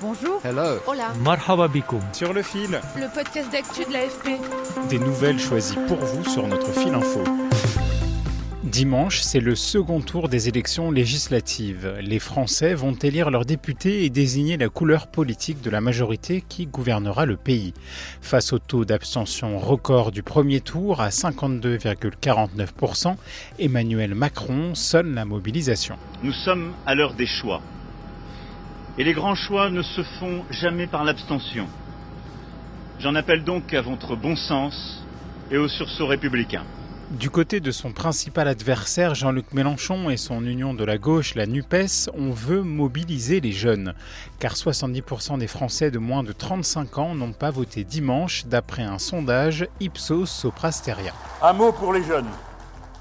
Bonjour. Hello. Hola. Marhaba bikoum. sur le fil, Le podcast d'actu de l'AFP. Des nouvelles choisies pour vous sur notre fil info. Dimanche, c'est le second tour des élections législatives. Les Français vont élire leurs députés et désigner la couleur politique de la majorité qui gouvernera le pays. Face au taux d'abstention record du premier tour à 52,49%, Emmanuel Macron sonne la mobilisation. Nous sommes à l'heure des choix. Et les grands choix ne se font jamais par l'abstention. J'en appelle donc à votre bon sens et au sursaut républicain. Du côté de son principal adversaire, Jean-Luc Mélenchon et son union de la gauche, la NUPES, on veut mobiliser les jeunes. Car 70% des Français de moins de 35 ans n'ont pas voté dimanche, d'après un sondage Ipsos Soprasteria. Un mot pour les jeunes.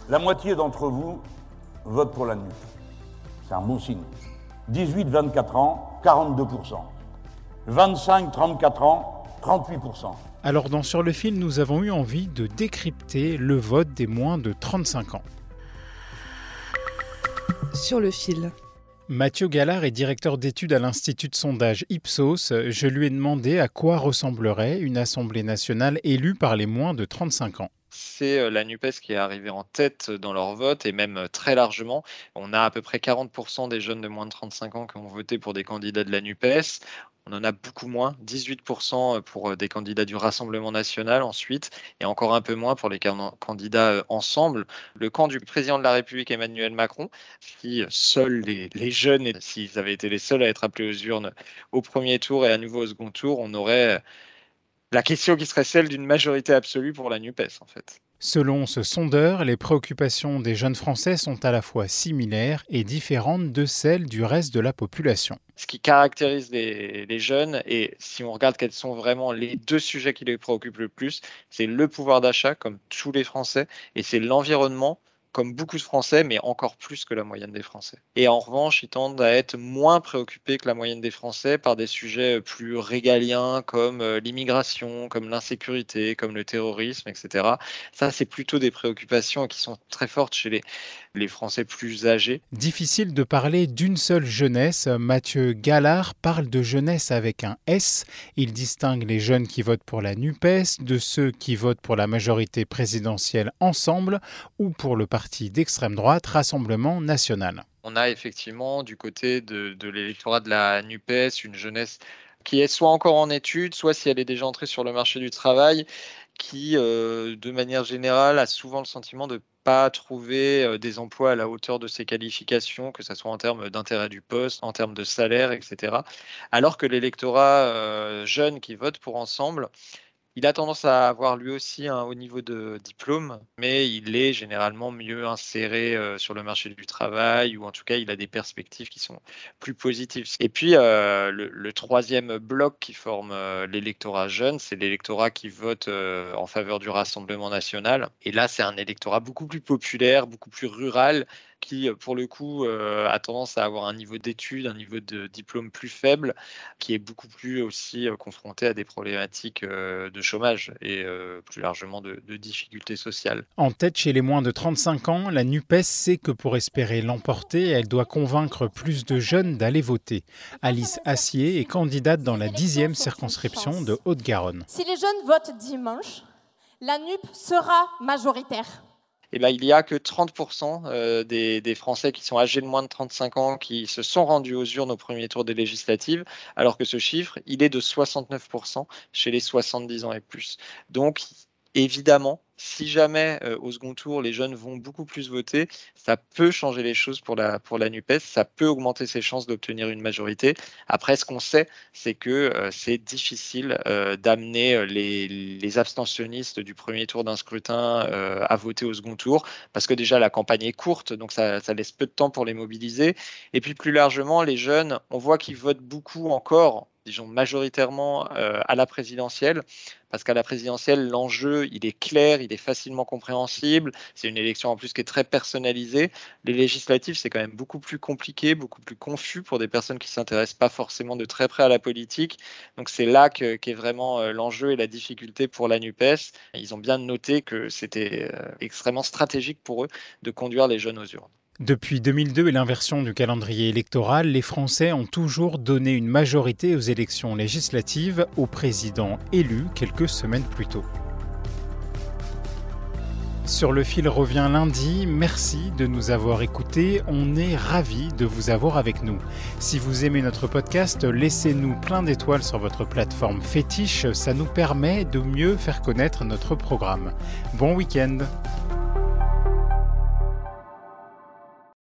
La moitié d'entre vous vote pour la NUP. C'est un bon signe. 18-24 ans, 42%. 25-34 ans, 38%. Alors dans Sur le fil, nous avons eu envie de décrypter le vote des moins de 35 ans. Sur le fil. Mathieu Gallard est directeur d'études à l'Institut de sondage Ipsos. Je lui ai demandé à quoi ressemblerait une Assemblée nationale élue par les moins de 35 ans. C'est euh, la NUPES qui est arrivée en tête dans leur vote et même euh, très largement. On a à peu près 40% des jeunes de moins de 35 ans qui ont voté pour des candidats de la NUPES. On en a beaucoup moins, 18% pour euh, des candidats du Rassemblement national ensuite, et encore un peu moins pour les can- candidats euh, ensemble. Le camp du président de la République Emmanuel Macron, si seuls les, les jeunes, s'ils avaient été les seuls à être appelés aux urnes au premier tour et à nouveau au second tour, on aurait euh, la question qui serait celle d'une majorité absolue pour la NUPES en fait. Selon ce sondeur, les préoccupations des jeunes Français sont à la fois similaires et différentes de celles du reste de la population. ce qui caractérise les, les jeunes, et si on regarde quels sont vraiment les deux sujets qui les préoccupent le plus, c'est le pouvoir d'achat, comme tous les Français, et c'est l'environnement, comme beaucoup de Français, mais encore plus que la moyenne des Français. Et en revanche, ils tendent à être moins préoccupés que la moyenne des Français par des sujets plus régaliens, comme euh, l'immigration, comme l'insécurité, comme le terrorisme, etc. Ça, c'est plutôt des préoccupations qui sont très fortes chez les, les Français plus âgés. Difficile de parler d'une seule jeunesse. Mathieu Gallard parle de jeunesse avec un S. Il distingue les jeunes qui votent pour la NUPES de ceux qui votent pour la majorité présidentielle ensemble ou pour le parti d'extrême droite Rassemblement national. on a effectivement du côté de, de l'électorat de la NUPES une jeunesse qui est soit encore en études, soit si elle est déjà entrée sur le marché du travail, qui, euh, de manière générale, a souvent le sentiment de pas trouver euh, des emplois à la hauteur de ses qualifications, que ce soit en termes d'intérêt du poste, en termes de salaire, etc. Alors que l'électorat euh, jeune qui vote pour Ensemble, il a tendance à avoir lui aussi un haut niveau de diplôme, mais il est généralement mieux inséré euh, sur le marché du travail, ou en tout cas, il a des perspectives qui sont plus positives. Et puis, euh, le, troisième bloc qui forme euh, l'électorat jeune, c'est l'électorat qui vote en faveur du Rassemblement national. Et là, c'est un électorat beaucoup plus populaire, beaucoup plus rural, qui, euh, pour le coup, euh, a tendance à avoir un niveau d'études, un niveau de diplôme plus faible, qui est beaucoup plus aussi euh, confronté à des problématiques euh, de chômage et euh, plus largement de, de difficultés sociales. En tête chez les moins de 35 ans, la NUPES sait que pour espérer l'emporter, elle doit convaincre plus de jeunes d'aller voter. Alice Assier est candidate dans la dixième circonscription de Haute-Garonne. Si les jeunes votent dimanche, la NUP sera majoritaire. Eh ben, il n'y a que 30% euh, des, des Français qui sont âgés de moins de 35 ans qui se sont rendus aux urnes au premier tour des législatives, alors que ce chiffre, il est de 69% chez les 70 ans et plus. Donc, évidemment, si jamais euh, au second tour les jeunes vont beaucoup plus voter, ça peut changer les choses pour la, pour la NUPES, ça peut augmenter ses chances d'obtenir une majorité. Après, ce qu'on sait, c'est que euh, c'est difficile euh, d'amener les, abstentionnistes du premier tour d'un scrutin à voter au second tour, parce que déjà la campagne est courte, donc ça laisse peu de temps pour les mobiliser. Et puis plus largement, les jeunes, on voit qu'ils votent beaucoup encore disons majoritairement euh, à la présidentielle, parce qu'à la présidentielle, l'enjeu, il est clair, il est facilement compréhensible, c'est une élection en plus qui est très personnalisée. Les législatives, c'est quand même beaucoup plus compliqué, beaucoup plus confus pour des personnes qui ne s'intéressent pas forcément de très près à la politique. Donc c'est là qu'est vraiment euh, l'enjeu et la difficulté pour la NUPES. Ils ont bien noté que c'était euh, extrêmement stratégique pour eux de conduire les jeunes aux urnes. Depuis 2002 et l'inversion du calendrier électoral, les Français ont toujours donné une majorité aux élections législatives au président élu quelques semaines plus tôt. Sur le fil revient lundi. Merci de nous avoir écoutés. On est ravis de vous avoir avec nous. Si vous aimez notre podcast, laissez-nous plein d'étoiles sur votre plateforme fétiche. Ça nous permet de mieux faire connaître notre programme. Bon week-end